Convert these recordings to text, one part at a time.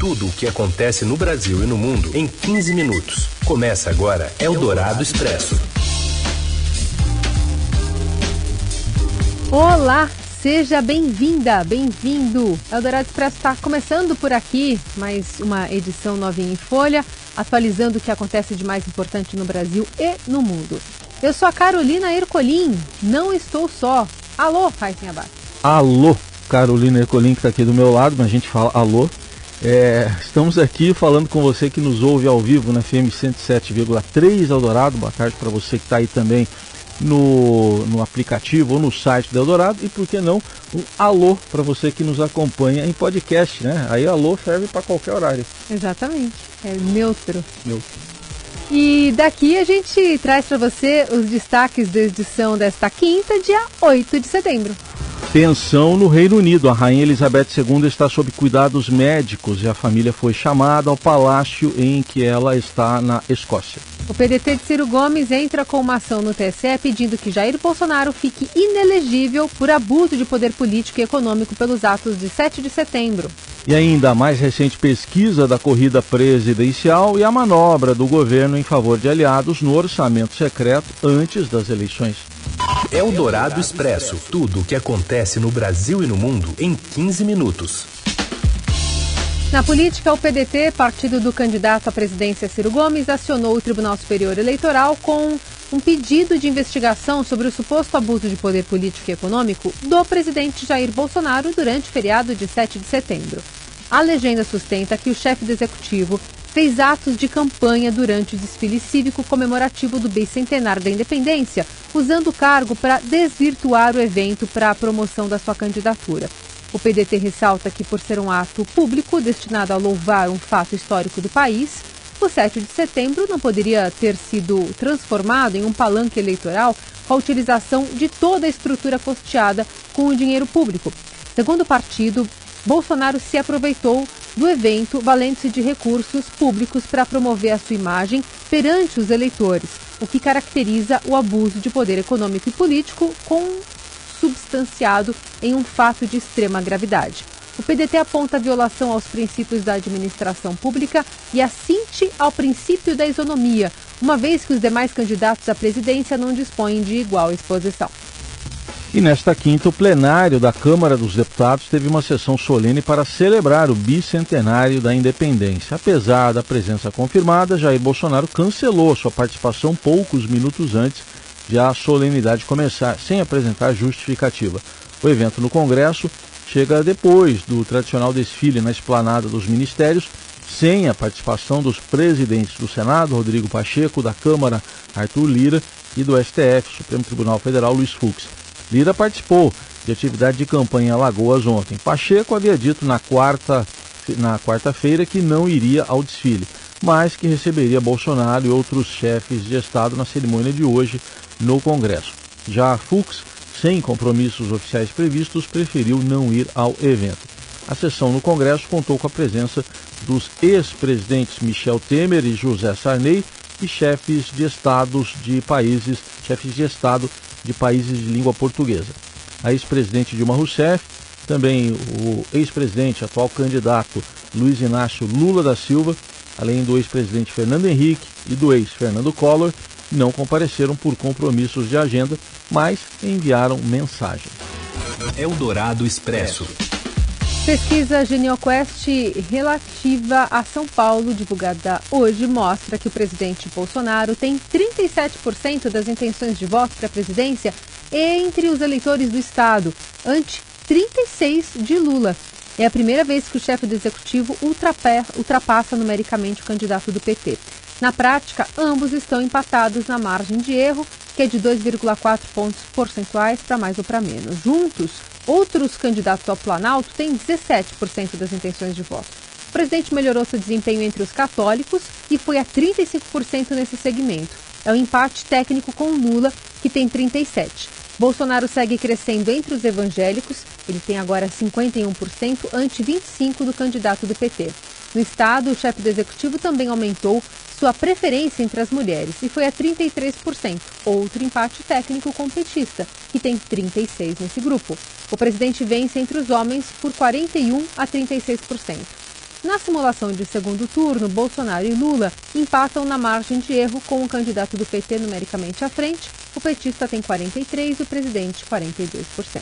Tudo o que acontece no Brasil e no mundo em 15 minutos. Começa agora Eldorado Expresso. Olá, seja bem-vinda, bem-vindo. Eldorado Expresso está começando por aqui, mais uma edição novinha em folha, atualizando o que acontece de mais importante no Brasil e no mundo. Eu sou a Carolina Ercolim, não estou só. Alô, Raíssen Abac. Alô, Carolina Ercolim, que está aqui do meu lado, mas a gente fala alô. É, estamos aqui falando com você que nos ouve ao vivo na FM 107,3 Eldorado. Boa tarde para você que está aí também no, no aplicativo ou no site do Eldorado. E por que não, um alô para você que nos acompanha em podcast, né? Aí alô serve para qualquer horário. Exatamente, é neutro. Neutro. E daqui a gente traz para você os destaques da edição desta quinta, dia 8 de setembro. Tensão no Reino Unido. A rainha Elizabeth II está sob cuidados médicos e a família foi chamada ao palácio em que ela está na Escócia. O PDT de Ciro Gomes entra com uma ação no TSE pedindo que Jair Bolsonaro fique inelegível por abuso de poder político e econômico pelos atos de 7 de setembro. E ainda a mais recente pesquisa da corrida presidencial e a manobra do governo em favor de aliados no orçamento secreto antes das eleições. Eldorado Expresso. Tudo o que acontece no Brasil e no mundo em 15 minutos. Na política, o PDT, partido do candidato à presidência Ciro Gomes, acionou o Tribunal Superior Eleitoral com um pedido de investigação sobre o suposto abuso de poder político e econômico do presidente Jair Bolsonaro durante o feriado de 7 de setembro. A legenda sustenta que o chefe do executivo fez atos de campanha durante o desfile cívico comemorativo do bicentenário da independência, usando o cargo para desvirtuar o evento para a promoção da sua candidatura. O PDT ressalta que, por ser um ato público destinado a louvar um fato histórico do país, o 7 de setembro não poderia ter sido transformado em um palanque eleitoral com a utilização de toda a estrutura custeada com o dinheiro público. Segundo o partido, Bolsonaro se aproveitou do evento valendo-se de recursos públicos para promover a sua imagem perante os eleitores, o que caracteriza o abuso de poder econômico e político consubstanciado em um fato de extrema gravidade. O PDT aponta a violação aos princípios da administração pública e assinte ao princípio da isonomia, uma vez que os demais candidatos à presidência não dispõem de igual exposição. E nesta quinta, o plenário da Câmara dos Deputados teve uma sessão solene para celebrar o bicentenário da independência. Apesar da presença confirmada, Jair Bolsonaro cancelou sua participação poucos minutos antes de a solenidade começar, sem apresentar justificativa. O evento no Congresso chega depois do tradicional desfile na esplanada dos ministérios, sem a participação dos presidentes do Senado, Rodrigo Pacheco, da Câmara, Arthur Lira, e do STF, Supremo Tribunal Federal, Luiz Fux. Lira participou de atividade de campanha em ontem. Pacheco havia dito na quarta na quarta-feira que não iria ao desfile, mas que receberia Bolsonaro e outros chefes de Estado na cerimônia de hoje no Congresso. Já Fux, sem compromissos oficiais previstos, preferiu não ir ao evento. A sessão no Congresso contou com a presença dos ex-presidentes Michel Temer e José Sarney e chefes de estados de países, chefes de estado de países de língua portuguesa. A ex-presidente Dilma Rousseff, também o ex-presidente, atual candidato Luiz Inácio Lula da Silva, além do ex-presidente Fernando Henrique e do ex-Fernando Collor, não compareceram por compromissos de agenda, mas enviaram mensagem. Eldorado Expresso. Pesquisa GenialQuest relativa a São Paulo, divulgada hoje, mostra que o presidente Bolsonaro tem 37% das intenções de voto para a presidência entre os eleitores do Estado, ante 36% de Lula. É a primeira vez que o chefe do executivo ultrapassa numericamente o candidato do PT. Na prática, ambos estão empatados na margem de erro, que é de 2,4 pontos percentuais para mais ou para menos. Juntos, outros candidatos ao Planalto têm 17% das intenções de voto. O presidente melhorou seu desempenho entre os católicos e foi a 35% nesse segmento. É um empate técnico com Lula, que tem 37%. Bolsonaro segue crescendo entre os evangélicos, ele tem agora 51% ante 25% do candidato do PT. No estado, o chefe do executivo também aumentou sua preferência entre as mulheres e foi a 33%, outro empate técnico com o petista, que tem 36% nesse grupo. O presidente vence entre os homens por 41% a 36%. Na simulação de segundo turno, Bolsonaro e Lula empatam na margem de erro com o candidato do PT numericamente à frente. O petista tem 43% e o presidente 42%.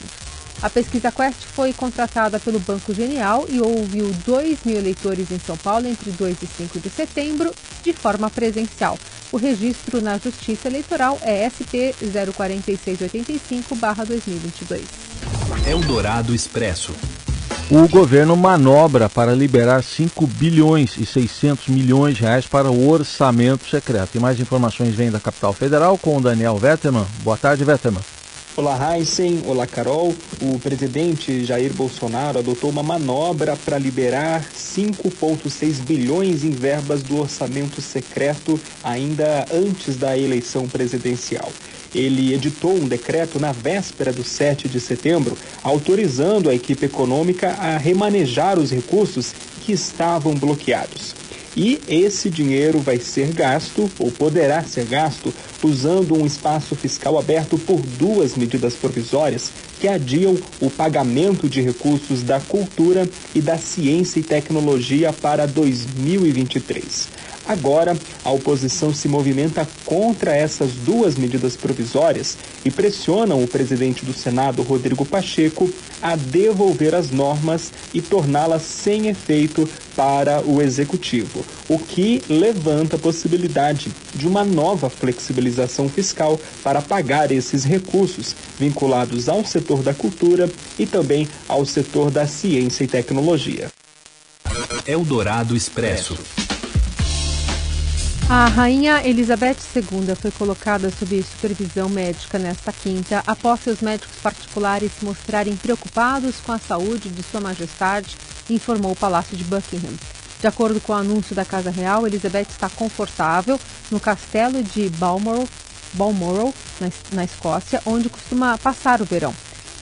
A pesquisa Quest foi contratada pelo Banco Genial e ouviu 2 mil eleitores em São Paulo entre 2 e 5 de setembro, de forma presencial. O registro na Justiça Eleitoral é SP 04685-2022. Eldorado Expresso. O governo manobra para liberar 5 bilhões e 600 milhões de reais para o orçamento secreto. E mais informações vêm da capital federal com o Daniel Vetterman. Boa tarde, Vetterman. Olá, Heisen. Olá, Carol. O presidente Jair Bolsonaro adotou uma manobra para liberar 5,6 bilhões em verbas do orçamento secreto ainda antes da eleição presidencial. Ele editou um decreto na véspera do 7 de setembro, autorizando a equipe econômica a remanejar os recursos que estavam bloqueados. E esse dinheiro vai ser gasto, ou poderá ser gasto, usando um espaço fiscal aberto por duas medidas provisórias que adiam o pagamento de recursos da cultura e da ciência e tecnologia para 2023. Agora, a oposição se movimenta contra essas duas medidas provisórias e pressionam o presidente do Senado, Rodrigo Pacheco, a devolver as normas e torná-las sem efeito para o executivo, o que levanta a possibilidade de uma nova flexibilização fiscal para pagar esses recursos vinculados ao setor da cultura e também ao setor da ciência e tecnologia. Eldorado Expresso. A rainha Elizabeth II foi colocada sob supervisão médica nesta quinta, após seus médicos particulares se mostrarem preocupados com a saúde de Sua Majestade, informou o Palácio de Buckingham. De acordo com o anúncio da Casa Real, Elizabeth está confortável no castelo de Balmoral, Balmoral na, na Escócia, onde costuma passar o verão.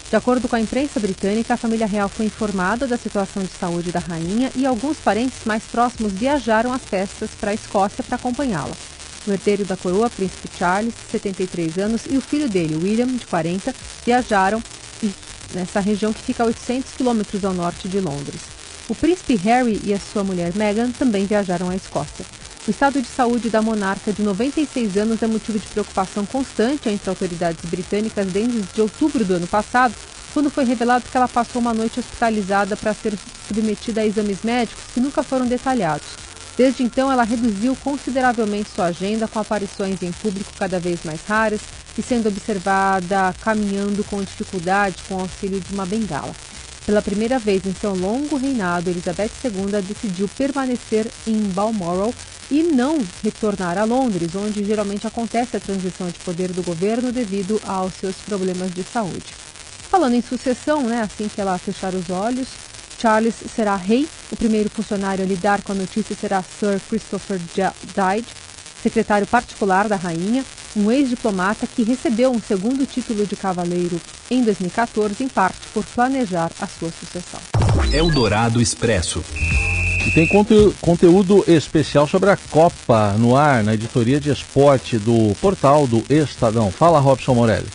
De acordo com a imprensa britânica, a família real foi informada da situação de saúde da rainha e alguns parentes mais próximos viajaram às festas para a Escócia para acompanhá-la. O herdeiro da coroa, príncipe Charles, 73 anos, e o filho dele, William, de 40, viajaram nessa região que fica a 800 quilômetros ao norte de Londres. O príncipe Harry e a sua mulher Meghan também viajaram à Escócia. O estado de saúde da monarca de 96 anos é motivo de preocupação constante entre autoridades britânicas desde outubro do ano passado, quando foi revelado que ela passou uma noite hospitalizada para ser submetida a exames médicos que nunca foram detalhados. Desde então, ela reduziu consideravelmente sua agenda, com aparições em público cada vez mais raras e sendo observada caminhando com dificuldade com o auxílio de uma bengala. Pela primeira vez em seu longo reinado, Elizabeth II decidiu permanecer em Balmoral e não retornar a Londres, onde geralmente acontece a transição de poder do governo devido aos seus problemas de saúde. Falando em sucessão, né, assim que ela fechar os olhos, Charles será rei. O primeiro funcionário a lidar com a notícia será Sir Christopher Dyde, secretário particular da rainha, um ex-diplomata que recebeu um segundo título de cavaleiro em 2014, em parte por planejar a sua sucessão. Eldorado Expresso. E tem conte conteúdo especial sobre a Copa no ar, na editoria de esporte do portal do Estadão. Fala, Robson Morelli.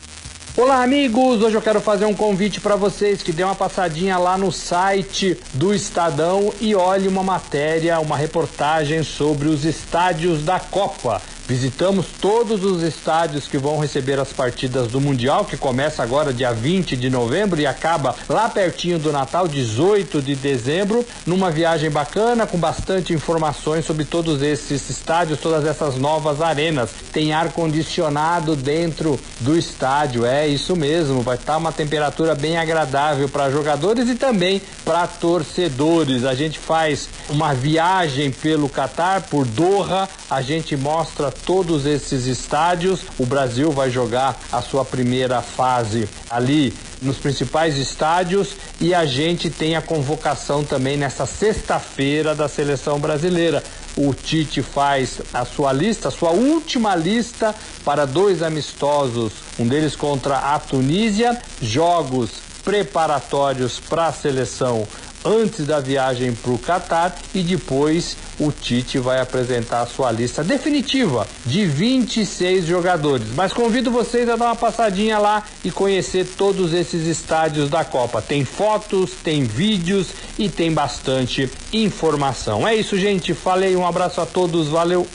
Olá, amigos! Hoje eu quero fazer um convite para vocês que dê uma passadinha lá no site do Estadão e olhe uma matéria, uma reportagem sobre os estádios da Copa. Visitamos todos os estádios que vão receber as partidas do Mundial, que começa agora dia 20 de novembro e acaba lá pertinho do Natal, 18 de dezembro, numa viagem bacana com bastante informações sobre todos esses estádios, todas essas novas arenas. Tem ar condicionado dentro do estádio, é isso mesmo, vai estar tá uma temperatura bem agradável para jogadores e também para torcedores. A gente faz uma viagem pelo Catar, por Doha, a gente mostra todos esses estádios. O Brasil vai jogar a sua primeira fase ali nos principais estádios e a gente tem a convocação também nessa sexta-feira da seleção brasileira. O Tite faz a sua lista, a sua última lista para dois amistosos, um deles contra a Tunísia, jogos preparatórios para a seleção antes da viagem para o Catar e depois o Tite vai apresentar a sua lista definitiva de 26 jogadores. Mas convido vocês a dar uma passadinha lá e conhecer todos esses estádios da Copa. Tem fotos, tem vídeos e tem bastante informação. É isso, gente. Falei, um abraço a todos, valeu.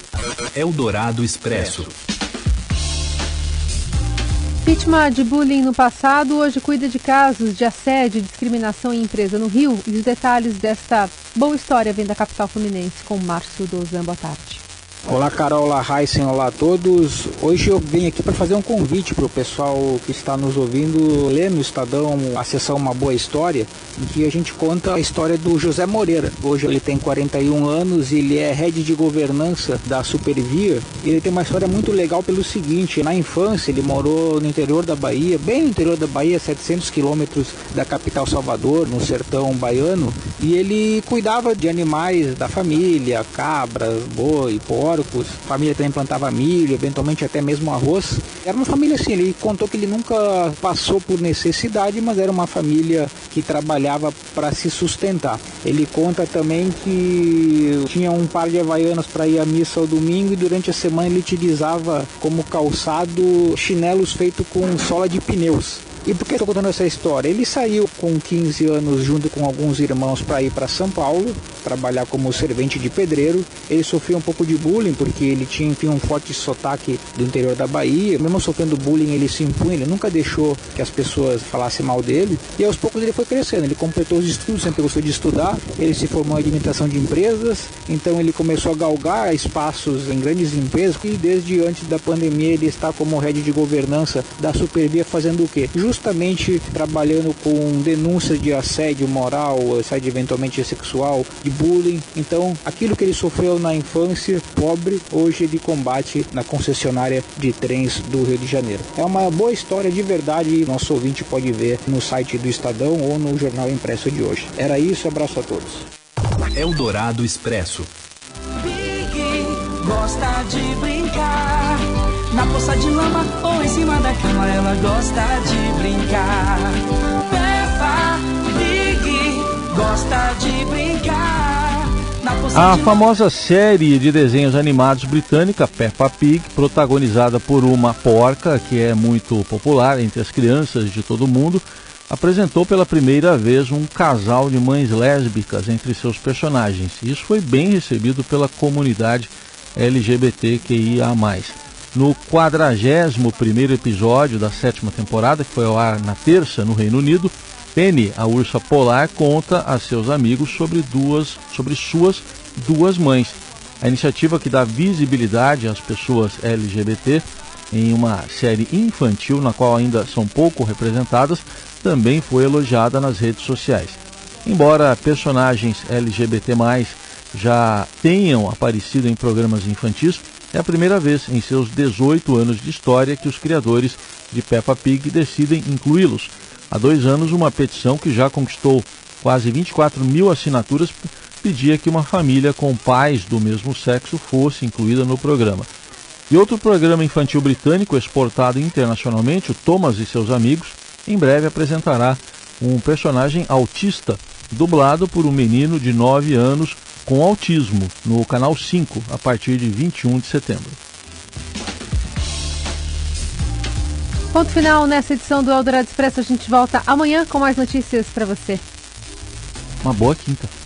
Eldorado Expresso. Vítima de bullying no passado, hoje cuida de casos de assédio e discriminação em empresa no Rio. E os detalhes desta boa história vem da capital fluminense com Márcio Dozan. Boa tarde. Olá Carol, olá Heisen, olá a todos. Hoje eu venho aqui para fazer um convite para o pessoal que está nos ouvindo ler no Estadão a sessão Uma Boa História, em que a gente conta a história do José Moreira. Hoje ele tem 41 anos, ele é head de governança da Supervia. Ele tem uma história muito legal pelo seguinte, na infância ele morou no interior da Bahia, bem no interior da Bahia, 700 quilômetros da capital Salvador, no sertão baiano, e ele cuidava de animais da família, cabras, boi, porcos, porcos, a família também plantava milho, eventualmente até mesmo arroz. Era uma família assim, ele contou que ele nunca passou por necessidade, mas era uma família que trabalhava para se sustentar. Ele conta também que tinha um par de havaianas para ir à missa ao domingo e durante a semana ele utilizava como calçado chinelos feitos com sola de pneus. E por que estou contando essa história? Ele saiu com 15 anos junto com alguns irmãos para ir para São Paulo, trabalhar como servente de pedreiro. Ele sofreu um pouco de bullying porque ele tinha enfim, um forte sotaque do interior da Bahia. Mesmo sofrendo bullying, ele se impunha, ele nunca deixou que as pessoas falassem mal dele. E aos poucos ele foi crescendo, ele completou os estudos, sempre gostou de estudar. Ele se formou em administração de empresas, então ele começou a galgar espaços em grandes empresas e desde antes da pandemia ele está como head de governança da Supervia fazendo o quê? justamente trabalhando com denúncias de assédio moral, assédio eventualmente sexual, de bullying. Então, aquilo que ele sofreu na infância, pobre, hoje ele combate na concessionária de trens do Rio de Janeiro. É uma boa história de verdade, nosso ouvinte pode ver no site do Estadão ou no jornal impresso de hoje. Era isso, abraço a todos. Eldorado Expresso. Big gosta de brincar. Na poça de lama ou em cima da cama, ela gosta de brincar. A famosa série de desenhos animados britânica Peppa Pig, protagonizada por uma porca que é muito popular entre as crianças de todo o mundo, apresentou pela primeira vez um casal de mães lésbicas entre seus personagens. Isso foi bem recebido pela comunidade LGBTQIA+. No 41º episódio da sétima temporada, que foi ao ar na terça no Reino Unido, Penny, a ursa polar, conta a seus amigos sobre, duas, sobre suas duas mães. A iniciativa que dá visibilidade às pessoas LGBT em uma série infantil na qual ainda são pouco representadas, também foi elogiada nas redes sociais. Embora personagens LGBT+, já tenham aparecido em programas infantis, é a primeira vez em seus 18 anos de história que os criadores de Peppa Pig decidem incluí-los. Há dois anos, uma petição que já conquistou quase 24 mil assinaturas pedia que uma família com pais do mesmo sexo fosse incluída no programa. E outro programa infantil britânico exportado internacionalmente, o Thomas e seus amigos, em breve apresentará um personagem autista, dublado por um menino de 9 anos com autismo, no canal 5, a partir de 21 de setembro. Ponto final nessa edição do Eldorado Expresso. A gente volta amanhã com mais notícias para você. Uma boa quinta.